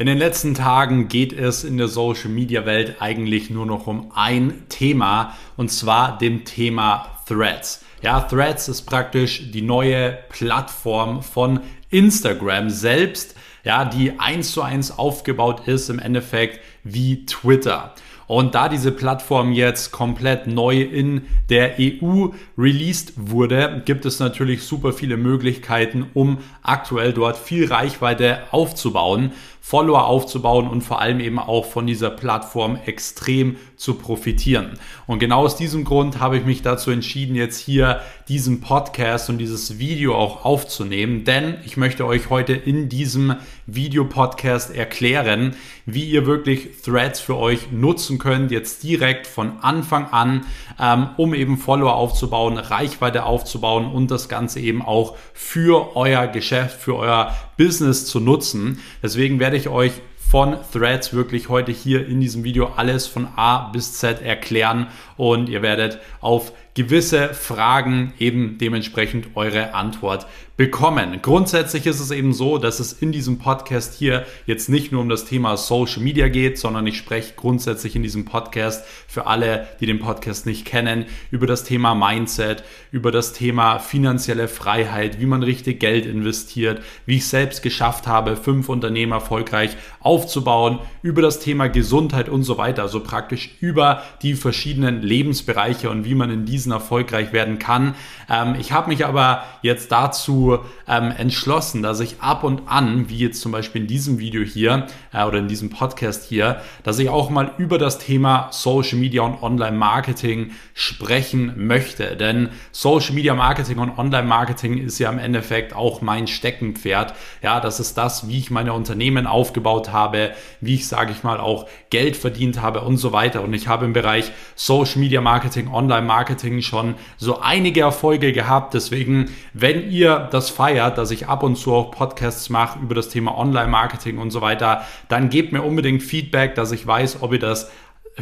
In den letzten Tagen geht es in der Social Media Welt eigentlich nur noch um ein Thema und zwar dem Thema Threads. Ja, Threads ist praktisch die neue Plattform von Instagram selbst, ja, die eins zu eins aufgebaut ist im Endeffekt wie Twitter. Und da diese Plattform jetzt komplett neu in der EU released wurde, gibt es natürlich super viele Möglichkeiten, um aktuell dort viel Reichweite aufzubauen. Follower aufzubauen und vor allem eben auch von dieser Plattform extrem zu profitieren. Und genau aus diesem Grund habe ich mich dazu entschieden, jetzt hier diesen Podcast und dieses Video auch aufzunehmen, denn ich möchte euch heute in diesem Video-Podcast erklären, wie ihr wirklich Threads für euch nutzen könnt, jetzt direkt von Anfang an, ähm, um eben Follower aufzubauen, Reichweite aufzubauen und das Ganze eben auch für euer Geschäft, für euer Business zu nutzen. Deswegen werde ich euch von Threads wirklich heute hier in diesem Video alles von A bis Z erklären. Und ihr werdet auf gewisse Fragen eben dementsprechend eure Antwort bekommen. Grundsätzlich ist es eben so, dass es in diesem Podcast hier jetzt nicht nur um das Thema Social Media geht, sondern ich spreche grundsätzlich in diesem Podcast für alle, die den Podcast nicht kennen, über das Thema Mindset, über das Thema finanzielle Freiheit, wie man richtig Geld investiert, wie ich selbst geschafft habe, fünf Unternehmen erfolgreich aufzubauen, über das Thema Gesundheit und so weiter. Also praktisch über die verschiedenen Lebensbereiche und wie man in diesen erfolgreich werden kann. Ähm, ich habe mich aber jetzt dazu ähm, entschlossen, dass ich ab und an, wie jetzt zum Beispiel in diesem Video hier äh, oder in diesem Podcast hier, dass ich auch mal über das Thema Social Media und Online Marketing sprechen möchte. Denn Social Media Marketing und Online Marketing ist ja im Endeffekt auch mein Steckenpferd. Ja, das ist das, wie ich meine Unternehmen aufgebaut habe, wie ich, sage ich mal, auch Geld verdient habe und so weiter. Und ich habe im Bereich Social Media Marketing, Online Marketing schon so einige Erfolge gehabt. Deswegen, wenn ihr das das feiert, dass ich ab und zu auch Podcasts mache über das Thema Online-Marketing und so weiter, dann gebt mir unbedingt Feedback, dass ich weiß, ob ihr das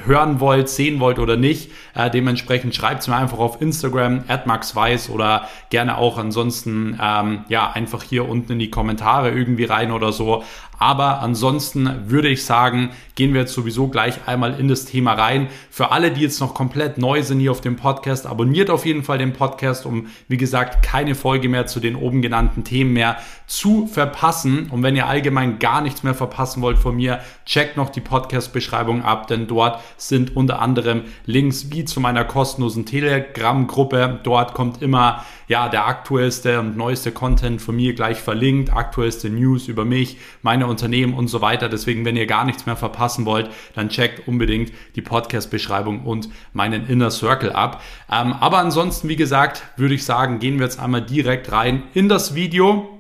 hören wollt, sehen wollt oder nicht. Äh, dementsprechend schreibt es mir einfach auf Instagram, @maxweiss oder gerne auch ansonsten ähm, ja einfach hier unten in die Kommentare irgendwie rein oder so. Aber ansonsten würde ich sagen, gehen wir jetzt sowieso gleich einmal in das Thema rein. Für alle, die jetzt noch komplett neu sind hier auf dem Podcast, abonniert auf jeden Fall den Podcast, um wie gesagt keine Folge mehr zu den oben genannten Themen mehr zu verpassen. Und wenn ihr allgemein gar nichts mehr verpassen wollt von mir, checkt noch die Podcast-Beschreibung ab, denn dort sind unter anderem Links wie zu meiner kostenlosen Telegram-Gruppe. Dort kommt immer ja der aktuellste und neueste Content von mir gleich verlinkt, aktuellste News über mich, meine Unternehmen und so weiter. Deswegen, wenn ihr gar nichts mehr verpassen wollt, dann checkt unbedingt die Podcast-Beschreibung und meinen Inner Circle ab. Ähm, aber ansonsten, wie gesagt, würde ich sagen, gehen wir jetzt einmal direkt rein in das Video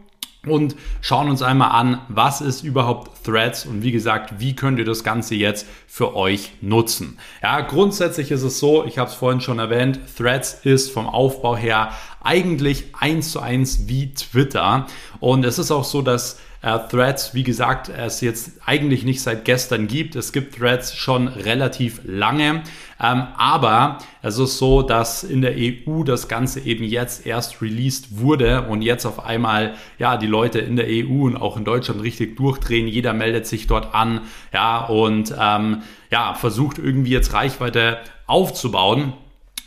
und schauen uns einmal an, was ist überhaupt Threads und wie gesagt, wie könnt ihr das Ganze jetzt für euch nutzen. Ja, grundsätzlich ist es so, ich habe es vorhin schon erwähnt, Threads ist vom Aufbau her eigentlich eins zu eins wie Twitter und es ist auch so, dass äh, Threads, wie gesagt, es jetzt eigentlich nicht seit gestern gibt. Es gibt Threads schon relativ lange, ähm, aber es ist so, dass in der EU das Ganze eben jetzt erst released wurde und jetzt auf einmal ja die Leute in der EU und auch in Deutschland richtig durchdrehen. Jeder meldet sich dort an, ja und ähm, ja versucht irgendwie jetzt Reichweite aufzubauen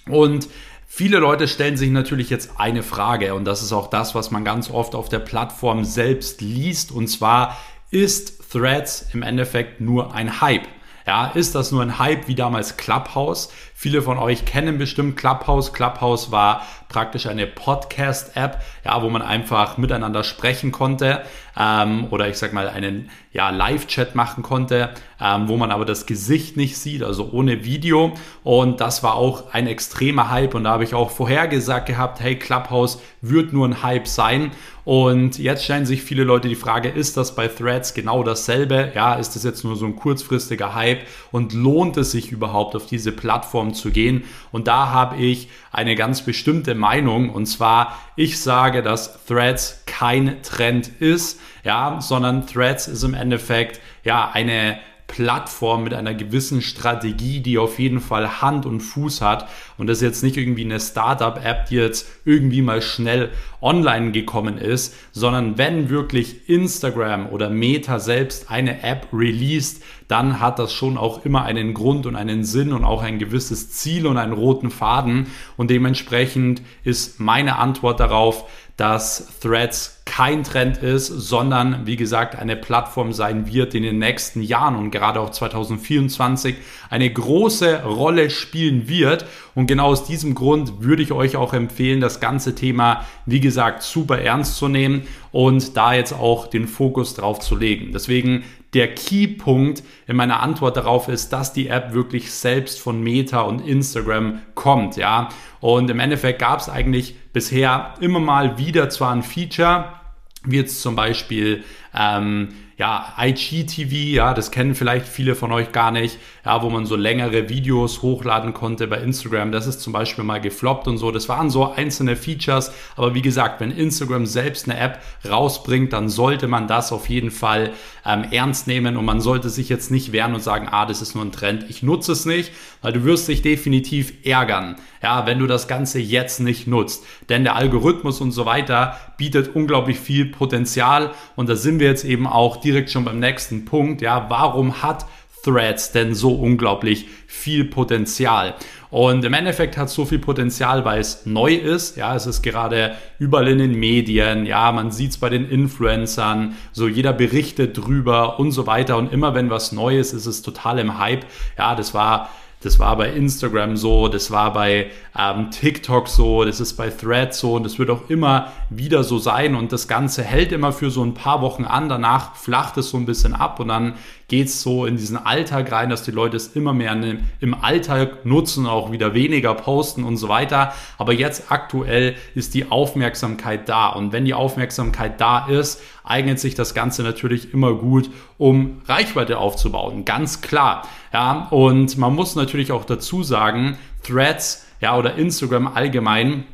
und Viele Leute stellen sich natürlich jetzt eine Frage und das ist auch das, was man ganz oft auf der Plattform selbst liest und zwar ist Threads im Endeffekt nur ein Hype. Ja, ist das nur ein Hype wie damals Clubhouse? Viele von euch kennen bestimmt Clubhouse. Clubhouse war praktisch eine Podcast-App, ja, wo man einfach miteinander sprechen konnte ähm, oder ich sag mal einen ja, Live-Chat machen konnte, ähm, wo man aber das Gesicht nicht sieht, also ohne Video. Und das war auch ein extremer Hype und da habe ich auch vorhergesagt gehabt, hey, Clubhouse wird nur ein Hype sein. Und jetzt stellen sich viele Leute die Frage, ist das bei Threads genau dasselbe? Ja, ist das jetzt nur so ein kurzfristiger Hype und lohnt es sich überhaupt auf diese Plattform zu gehen? Und da habe ich eine ganz bestimmte Meinung und zwar, ich sage, dass Threads kein Trend ist, ja, sondern Threads ist im Endeffekt ja eine Plattform mit einer gewissen Strategie, die auf jeden Fall Hand und Fuß hat. Und das ist jetzt nicht irgendwie eine Startup-App, die jetzt irgendwie mal schnell online gekommen ist, sondern wenn wirklich Instagram oder Meta selbst eine App released, dann hat das schon auch immer einen Grund und einen Sinn und auch ein gewisses Ziel und einen roten Faden. Und dementsprechend ist meine Antwort darauf, dass Threads kein Trend ist, sondern wie gesagt eine Plattform sein wird, die in den nächsten Jahren und gerade auch 2024 eine große Rolle spielen wird. Und genau aus diesem Grund würde ich euch auch empfehlen, das ganze Thema, wie gesagt, super ernst zu nehmen und da jetzt auch den Fokus drauf zu legen. Deswegen der Keypunkt in meiner Antwort darauf ist, dass die App wirklich selbst von Meta und Instagram kommt, ja. Und im Endeffekt gab es eigentlich bisher immer mal wieder zwar ein Feature, wie jetzt zum Beispiel ähm, ja, IGTV, ja, das kennen vielleicht viele von euch gar nicht, ja, wo man so längere Videos hochladen konnte bei Instagram. Das ist zum Beispiel mal gefloppt und so. Das waren so einzelne Features. Aber wie gesagt, wenn Instagram selbst eine App rausbringt, dann sollte man das auf jeden Fall ähm, ernst nehmen und man sollte sich jetzt nicht wehren und sagen, ah, das ist nur ein Trend. Ich nutze es nicht, weil du wirst dich definitiv ärgern, ja, wenn du das Ganze jetzt nicht nutzt. Denn der Algorithmus und so weiter bietet unglaublich viel Potenzial und da sind wir jetzt eben auch direkt schon beim nächsten Punkt. Ja, warum hat Threads denn so unglaublich viel Potenzial? Und im Endeffekt hat es so viel Potenzial, weil es neu ist. Ja, es ist gerade überall in den Medien. Ja, man sieht es bei den Influencern. So jeder berichtet drüber und so weiter. Und immer wenn was Neues ist, ist es total im Hype. Ja, das war das war bei Instagram so, das war bei ähm, TikTok so, das ist bei Threads so und das wird auch immer wieder so sein und das Ganze hält immer für so ein paar Wochen an, danach flacht es so ein bisschen ab und dann geht es so in diesen Alltag rein, dass die Leute es immer mehr im Alltag nutzen, auch wieder weniger posten und so weiter. Aber jetzt aktuell ist die Aufmerksamkeit da. Und wenn die Aufmerksamkeit da ist, eignet sich das Ganze natürlich immer gut, um Reichweite aufzubauen. Ganz klar. Ja, und man muss natürlich auch dazu sagen, Threads, ja, oder Instagram allgemein,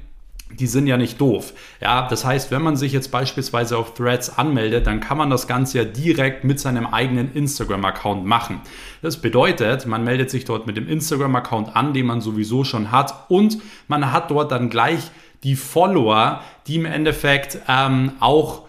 die sind ja nicht doof. Ja, das heißt, wenn man sich jetzt beispielsweise auf Threads anmeldet, dann kann man das Ganze ja direkt mit seinem eigenen Instagram-Account machen. Das bedeutet, man meldet sich dort mit dem Instagram-Account an, den man sowieso schon hat und man hat dort dann gleich die Follower, die im Endeffekt ähm, auch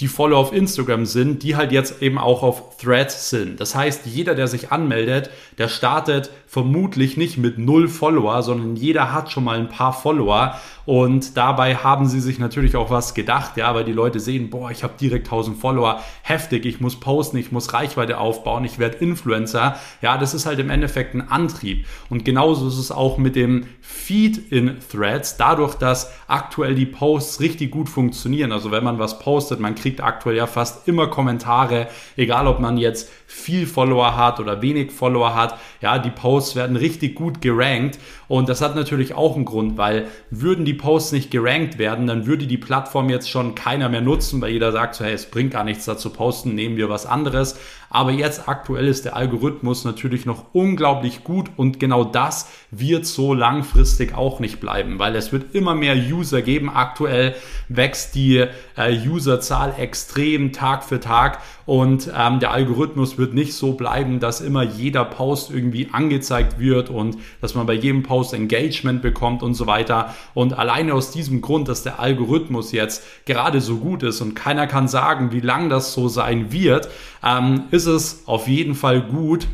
die Follower auf Instagram sind, die halt jetzt eben auch auf Threads sind. Das heißt, jeder, der sich anmeldet, der startet vermutlich nicht mit null Follower, sondern jeder hat schon mal ein paar Follower und dabei haben sie sich natürlich auch was gedacht, ja, weil die Leute sehen, boah, ich habe direkt 1000 Follower, heftig, ich muss posten, ich muss Reichweite aufbauen, ich werde Influencer. Ja, das ist halt im Endeffekt ein Antrieb. Und genauso ist es auch mit dem Feed in Threads, dadurch, dass aktuell die Posts richtig gut funktionieren. Also wenn man was postet, man kriegt aktuell ja fast immer Kommentare, egal ob man jetzt viel Follower hat oder wenig Follower hat. Ja, die Posts werden richtig gut gerankt und das hat natürlich auch einen Grund, weil würden die Posts nicht gerankt werden, dann würde die Plattform jetzt schon keiner mehr nutzen, weil jeder sagt so, hey, es bringt gar nichts dazu posten, nehmen wir was anderes. Aber jetzt aktuell ist der Algorithmus natürlich noch unglaublich gut und genau das wird so langfristig auch nicht bleiben, weil es wird immer mehr User geben. Aktuell wächst die äh, Userzahl extrem Tag für Tag und ähm, der Algorithmus wird nicht so bleiben, dass immer jeder Post irgendwie angezeigt wird und dass man bei jedem Post Engagement bekommt und so weiter. Und alleine aus diesem Grund, dass der Algorithmus jetzt gerade so gut ist und keiner kann sagen, wie lang das so sein wird, ähm, ist es auf jeden Fall gut,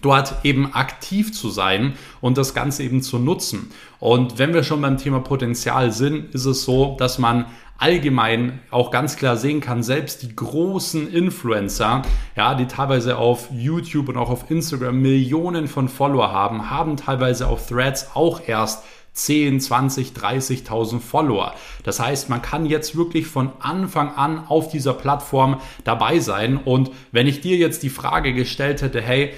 dort eben aktiv zu sein und das Ganze eben zu nutzen. Und wenn wir schon beim Thema Potenzial sind, ist es so, dass man allgemein auch ganz klar sehen kann, selbst die großen Influencer, ja, die teilweise auf YouTube und auch auf Instagram Millionen von Follower haben, haben teilweise auf Threads auch erst 10, 20, 30.000 Follower. Das heißt, man kann jetzt wirklich von Anfang an auf dieser Plattform dabei sein. Und wenn ich dir jetzt die Frage gestellt hätte, hey,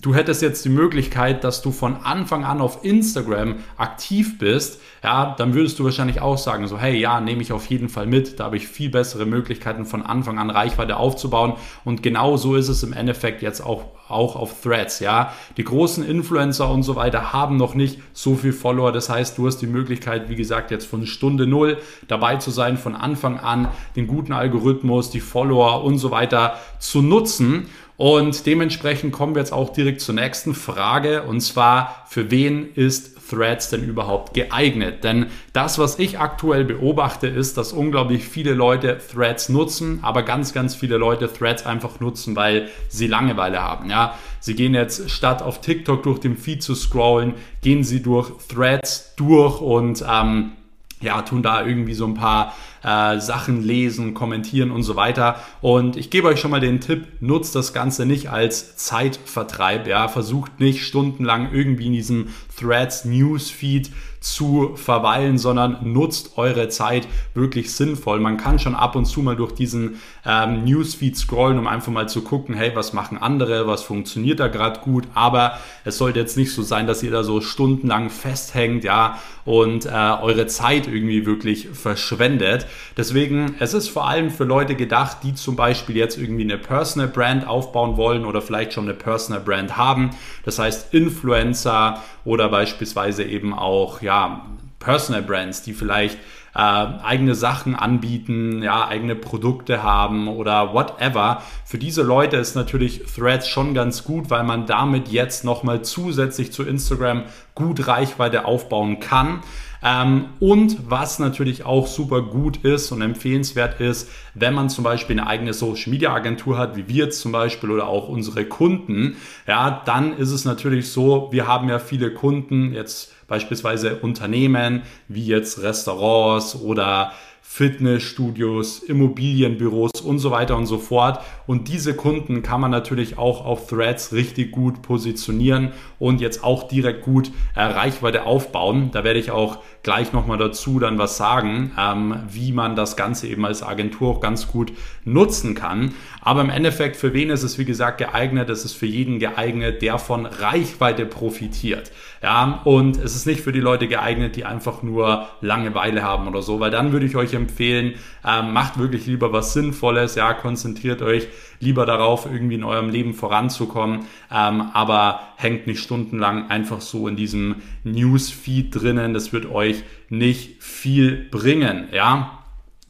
du hättest jetzt die Möglichkeit, dass du von Anfang an auf Instagram aktiv bist, ja, dann würdest du wahrscheinlich auch sagen, so, hey, ja, nehme ich auf jeden Fall mit, da habe ich viel bessere Möglichkeiten von Anfang an Reichweite aufzubauen. Und genau so ist es im Endeffekt jetzt auch, auch auf Threads, ja. Die großen Influencer und so weiter haben noch nicht so viel Follower, das heißt, du hast die Möglichkeit, wie gesagt, jetzt von Stunde null dabei zu sein, von Anfang an den guten Algorithmus, die Follower und so weiter zu nutzen Und dementsprechend kommen wir jetzt auch direkt zur nächsten Frage und zwar, für wen ist Threads denn überhaupt geeignet? Denn das, was ich aktuell beobachte, ist, dass unglaublich viele Leute Threads nutzen, aber ganz, ganz viele Leute Threads einfach nutzen, weil sie Langeweile haben. Ja, sie gehen jetzt statt auf TikTok durch den Feed zu scrollen, gehen sie durch Threads durch und ähm, ja, tun da irgendwie so ein paar äh, Sachen lesen, kommentieren und so weiter. Und ich gebe euch schon mal den Tipp, nutzt das Ganze nicht als Zeitvertreib. Ja, versucht nicht stundenlang irgendwie in diesem Threads Newsfeed zu verweilen, sondern nutzt eure Zeit wirklich sinnvoll. Man kann schon ab und zu mal durch diesen ähm, Newsfeed scrollen, um einfach mal zu gucken, hey, was machen andere, was funktioniert da gerade gut, aber es sollte jetzt nicht so sein, dass ihr da so stundenlang festhängt, ja, und äh, eure Zeit irgendwie wirklich verschwendet. Deswegen, es ist vor allem für Leute gedacht, die zum Beispiel jetzt irgendwie eine Personal Brand aufbauen wollen oder vielleicht schon eine Personal Brand haben. Das heißt Influencer oder beispielsweise eben auch, ja, Personal Brands, die vielleicht äh, eigene Sachen anbieten, ja, eigene Produkte haben oder whatever. Für diese Leute ist natürlich Threads schon ganz gut, weil man damit jetzt nochmal zusätzlich zu Instagram gut Reichweite aufbauen kann. Ähm, und was natürlich auch super gut ist und empfehlenswert ist, wenn man zum Beispiel eine eigene Social Media Agentur hat, wie wir jetzt zum Beispiel oder auch unsere Kunden, ja, dann ist es natürlich so, wir haben ja viele Kunden, jetzt beispielsweise Unternehmen wie jetzt Restaurants oder Fitnessstudios, Immobilienbüros und so weiter und so fort. Und diese Kunden kann man natürlich auch auf Threads richtig gut positionieren und jetzt auch direkt gut äh, Reichweite aufbauen. Da werde ich auch gleich nochmal dazu dann was sagen, ähm, wie man das Ganze eben als Agentur auch ganz gut nutzen kann. Aber im Endeffekt, für wen ist es wie gesagt geeignet? Es ist für jeden geeignet, der von Reichweite profitiert. Ja, und es ist nicht für die Leute geeignet, die einfach nur Langeweile haben oder so, weil dann würde ich euch empfehlen, ähm, macht wirklich lieber was Sinnvolles, ja, konzentriert euch lieber darauf, irgendwie in eurem Leben voranzukommen, ähm, aber hängt nicht stundenlang einfach so in diesem Newsfeed drinnen, das wird euch nicht viel bringen, ja.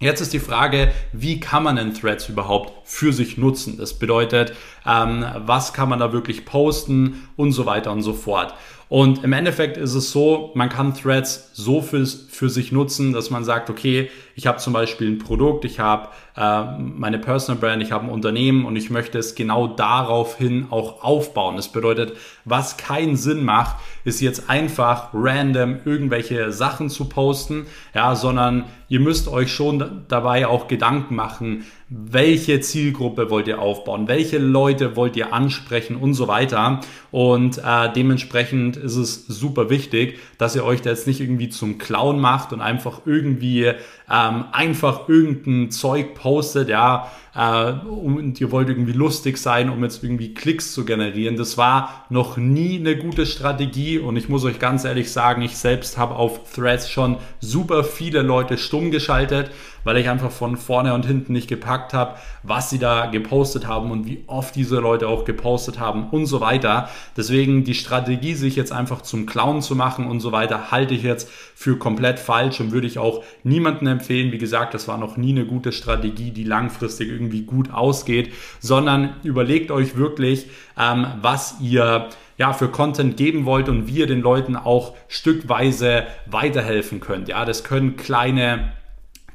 Jetzt ist die Frage, wie kann man denn Threads überhaupt für sich nutzen? Das bedeutet, ähm, was kann man da wirklich posten und so weiter und so fort. Und im Endeffekt ist es so, man kann Threads so für, für sich nutzen, dass man sagt, okay, ich habe zum Beispiel ein Produkt, ich habe äh, meine Personal Brand, ich habe ein Unternehmen und ich möchte es genau daraufhin auch aufbauen. Das bedeutet, was keinen Sinn macht, ist jetzt einfach random irgendwelche Sachen zu posten, ja, sondern ihr müsst euch schon dabei auch Gedanken machen, welche Zielgruppe wollt ihr aufbauen, welche Leute wollt ihr ansprechen und so weiter. Und äh, dementsprechend ist es super wichtig, dass ihr euch da jetzt nicht irgendwie zum Clown macht und einfach irgendwie ähm, einfach irgendein Zeug postet, ja, äh, und ihr wollt irgendwie lustig sein, um jetzt irgendwie Klicks zu generieren. Das war noch nie eine gute Strategie und ich muss euch ganz ehrlich sagen, ich selbst habe auf Threads schon super viele Leute stumm geschaltet, weil ich einfach von vorne und hinten nicht gepackt habe, was sie da gepostet haben und wie oft diese Leute auch gepostet haben und so weiter. Deswegen die Strategie, sich jetzt einfach zum Clown zu machen und so weiter, halte ich jetzt für komplett falsch und würde ich auch niemandem empfehlen. Wie gesagt, das war noch nie eine gute Strategie, die langfristig irgendwie gut ausgeht, sondern überlegt euch wirklich, ähm, was ihr ja, für Content geben wollt und wie ihr den Leuten auch stückweise weiterhelfen könnt. Ja, das können kleine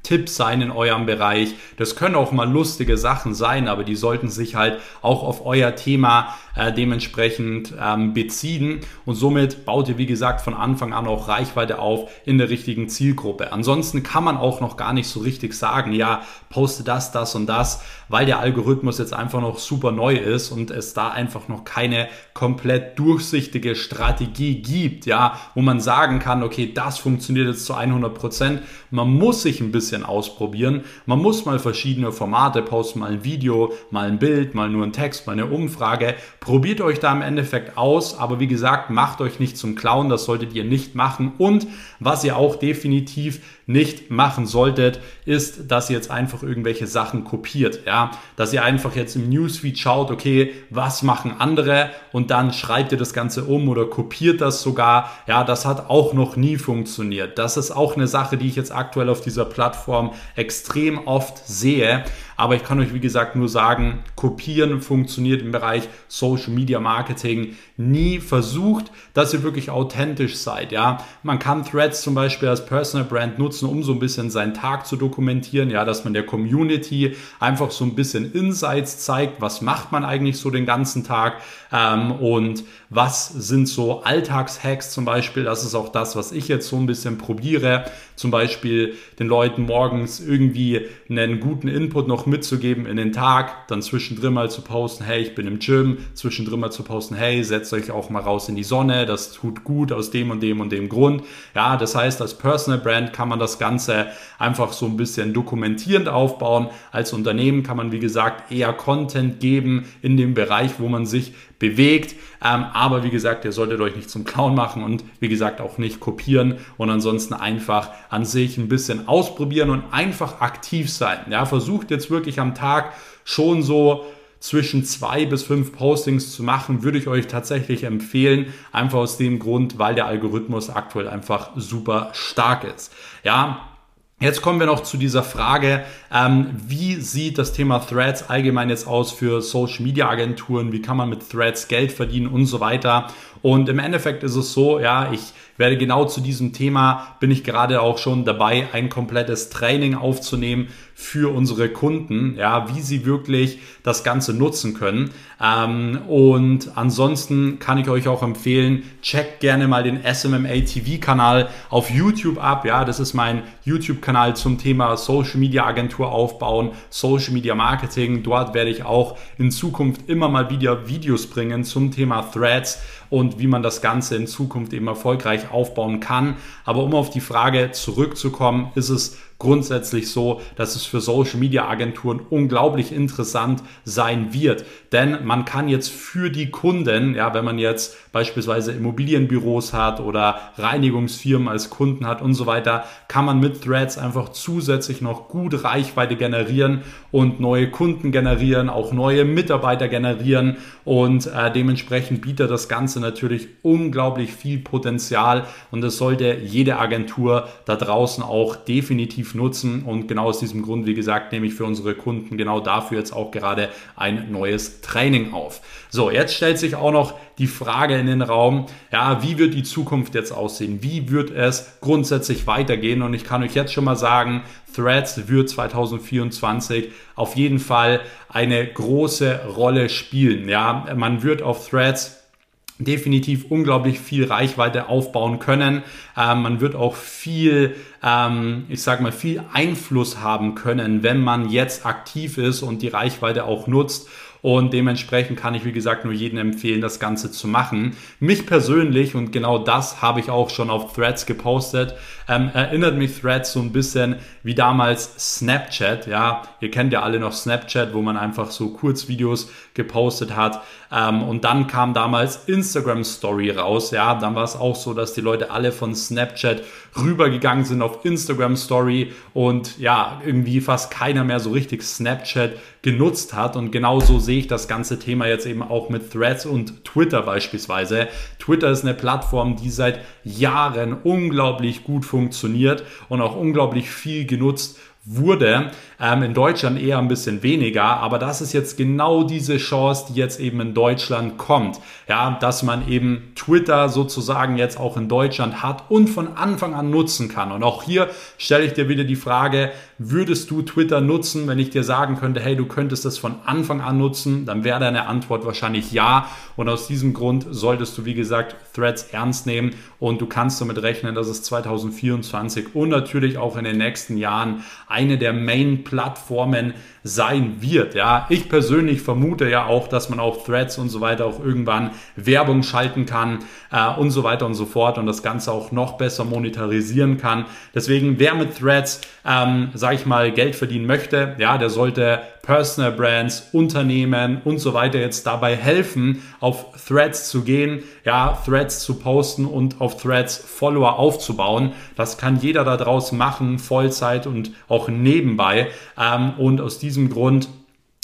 Tipps sein in eurem Bereich. Das können auch mal lustige Sachen sein, aber die sollten sich halt auch auf euer Thema äh, dementsprechend ähm, beziehen und somit baut ihr, wie gesagt, von Anfang an auch Reichweite auf in der richtigen Zielgruppe. Ansonsten kann man auch noch gar nicht so richtig sagen, ja, poste das, das und das, weil der Algorithmus jetzt einfach noch super neu ist und es da einfach noch keine komplett durchsichtige Strategie gibt, ja, wo man sagen kann, okay, das funktioniert jetzt zu 100 Prozent. Man muss sich ein bisschen ausprobieren. Man muss mal verschiedene Formate posten, mal ein Video, mal ein Bild, mal nur ein Text, mal eine Umfrage. Probiert euch da im Endeffekt aus, aber wie gesagt, macht euch nicht zum Clown, das solltet ihr nicht machen. Und was ihr auch definitiv nicht machen solltet, ist, dass ihr jetzt einfach irgendwelche Sachen kopiert, ja, dass ihr einfach jetzt im Newsfeed schaut, okay, was machen andere und dann schreibt ihr das Ganze um oder kopiert das sogar, ja, das hat auch noch nie funktioniert. Das ist auch eine Sache, die ich jetzt aktuell auf dieser Plattform extrem oft sehe, aber ich kann euch, wie gesagt, nur sagen, kopieren funktioniert im Bereich Social Media Marketing nie versucht, dass ihr wirklich authentisch seid. Ja, man kann Threads zum Beispiel als Personal Brand nutzen, um so ein bisschen seinen Tag zu dokumentieren. Ja, dass man der Community einfach so ein bisschen Insights zeigt. Was macht man eigentlich so den ganzen Tag? Ähm, und was sind so Alltagshacks zum Beispiel? Das ist auch das, was ich jetzt so ein bisschen probiere. Zum Beispiel den Leuten morgens irgendwie einen guten Input noch mitzugeben in den Tag, dann zwischendrin mal zu posten, hey, ich bin im Gym, zwischendrin mal zu posten, hey, setzt euch auch mal raus in die Sonne, das tut gut aus dem und dem und dem Grund. Ja, das heißt, als Personal Brand kann man das Ganze einfach so ein bisschen dokumentierend aufbauen. Als Unternehmen kann man, wie gesagt, eher Content geben in dem Bereich, wo man sich bewegt. Ähm, aber wie gesagt, ihr solltet euch nicht zum Clown machen und wie gesagt auch nicht kopieren und ansonsten einfach an sich ein bisschen ausprobieren und einfach aktiv sein. Ja, versucht jetzt wirklich am Tag schon so zwischen zwei bis fünf Postings zu machen, würde ich euch tatsächlich empfehlen. Einfach aus dem Grund, weil der Algorithmus aktuell einfach super stark ist. Ja, Jetzt kommen wir noch zu dieser Frage, ähm, wie sieht das Thema Threads allgemein jetzt aus für Social Media Agenturen? Wie kann man mit Threads Geld verdienen und so weiter? Und im Endeffekt ist es so, ja, ich werde genau zu diesem Thema, bin ich gerade auch schon dabei, ein komplettes Training aufzunehmen für unsere Kunden, ja, wie sie wirklich das Ganze nutzen können. Ähm, und ansonsten kann ich euch auch empfehlen, checkt gerne mal den SMMA TV Kanal auf YouTube ab. Ja, das ist mein YouTube Kanal zum Thema Social Media Agentur aufbauen, Social Media Marketing. Dort werde ich auch in Zukunft immer mal wieder Videos bringen zum Thema Threads und wie man das Ganze in Zukunft eben erfolgreich aufbauen kann. Aber um auf die Frage zurückzukommen, ist es grundsätzlich so, dass es für Social Media Agenturen unglaublich interessant sein wird. Denn man kann jetzt für die Kunden, ja, wenn man jetzt beispielsweise Immobilienbüros hat oder Reinigungsfirmen als Kunden hat und so weiter, kann man mit Threads einfach zusätzlich noch gut Reichweite generieren und neue Kunden generieren, auch neue Mitarbeiter generieren und äh, dementsprechend bietet das Ganze natürlich unglaublich viel Potenzial und das sollte jede Agentur da draußen auch definitiv nutzen und genau aus diesem Grund, wie gesagt, nehme ich für unsere Kunden genau dafür jetzt auch gerade ein neues Training auf. So, jetzt stellt sich auch noch die Frage in den Raum, ja, wie wird die Zukunft jetzt aussehen? Wie wird es grundsätzlich weitergehen? Und ich kann euch jetzt schon mal sagen, Threads wird 2024 auf jeden Fall eine große Rolle spielen. Ja, man wird auf Threads definitiv unglaublich viel Reichweite aufbauen können. Ähm, man wird auch viel, ähm, ich sage mal, viel Einfluss haben können, wenn man jetzt aktiv ist und die Reichweite auch nutzt. Und dementsprechend kann ich, wie gesagt, nur jedem empfehlen, das Ganze zu machen. Mich persönlich, und genau das habe ich auch schon auf Threads gepostet, ähm, erinnert mich Threads so ein bisschen wie damals Snapchat. Ja, ihr kennt ja alle noch Snapchat, wo man einfach so Kurzvideos gepostet hat. Ähm, und dann kam damals Instagram Story raus. Ja, dann war es auch so, dass die Leute alle von Snapchat rübergegangen sind auf Instagram Story und ja, irgendwie fast keiner mehr so richtig Snapchat genutzt hat. Und genauso sehe ich das ganze Thema jetzt eben auch mit Threads und Twitter beispielsweise. Twitter ist eine Plattform, die seit Jahren unglaublich gut funktioniert und auch unglaublich viel genutzt wurde. Ähm, in Deutschland eher ein bisschen weniger, aber das ist jetzt genau diese Chance, die jetzt eben in Deutschland kommt. Ja, dass man eben Twitter sozusagen jetzt auch in Deutschland hat und von Anfang an nutzen kann. Und auch hier stelle ich dir wieder die Frage, würdest du Twitter nutzen, wenn ich dir sagen könnte, hey, du könntest das von Anfang an nutzen? Dann wäre deine Antwort wahrscheinlich ja. Und aus diesem Grund solltest du, wie gesagt, Threads ernst nehmen und du kannst damit rechnen, dass es 2024 und natürlich auch in den nächsten Jahren eine der Main-Plattformen sein wird. Ja, ich persönlich vermute ja auch, dass man auf Threads und so weiter auch irgendwann Werbung schalten kann äh, und so weiter und so fort und das Ganze auch noch besser monetarisieren kann. Deswegen, wer mit Threads, ähm, sage ich mal, Geld verdienen möchte, ja, der sollte Personal Brands, Unternehmen und so weiter jetzt dabei helfen, auf Threads zu gehen, ja, Threads zu posten und auf Threads Follower aufzubauen. Das kann jeder da draußen machen, Vollzeit und auch nebenbei. Ähm, und aus diesem Grund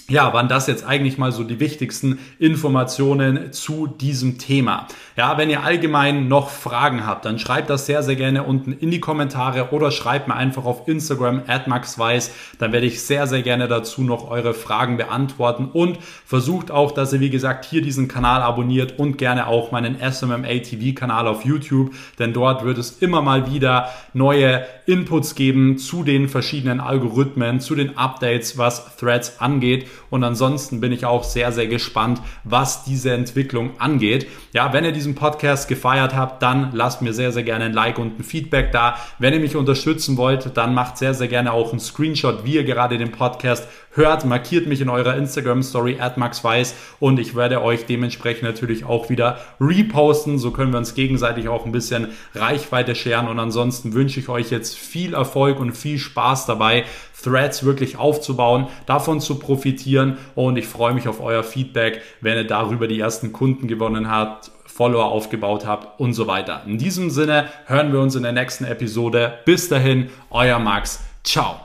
ja, waren das jetzt eigentlich mal so die wichtigsten Informationen zu diesem Thema. Ja, wenn ihr allgemein noch Fragen habt, dann schreibt das sehr, sehr gerne unten in die Kommentare oder schreibt mir einfach auf Instagram at maxweiss. Dann werde ich sehr, sehr gerne dazu noch eure Fragen beantworten und versucht auch, dass ihr, wie gesagt, hier diesen Kanal abonniert und gerne auch meinen SMMA TV Kanal auf YouTube, denn dort wird es immer mal wieder neue Inputs geben zu den verschiedenen Algorithmen, zu den Updates, was Threads angeht. Und ansonsten bin ich auch sehr, sehr gespannt, was diese Entwicklung angeht. Ja, wenn ihr diesen Podcast gefeiert habt, dann lasst mir sehr, sehr gerne ein Like und ein Feedback da. Wenn ihr mich unterstützen wollt, dann macht sehr, sehr gerne auch einen Screenshot, wie ihr gerade den Podcast hört, markiert mich in eurer Instagram Story at maxweiss und ich werde euch dementsprechend natürlich auch wieder reposten. So können wir uns gegenseitig auch ein bisschen Reichweite scheren und ansonsten wünsche ich euch jetzt viel Erfolg und viel Spaß dabei, Threads wirklich aufzubauen, davon zu profitieren und ich freue mich auf euer Feedback, wenn ihr darüber die ersten Kunden gewonnen habt Follower aufgebaut habt und so weiter. In diesem Sinne hören wir uns in der nächsten Episode. Bis dahin, euer Max. Ciao.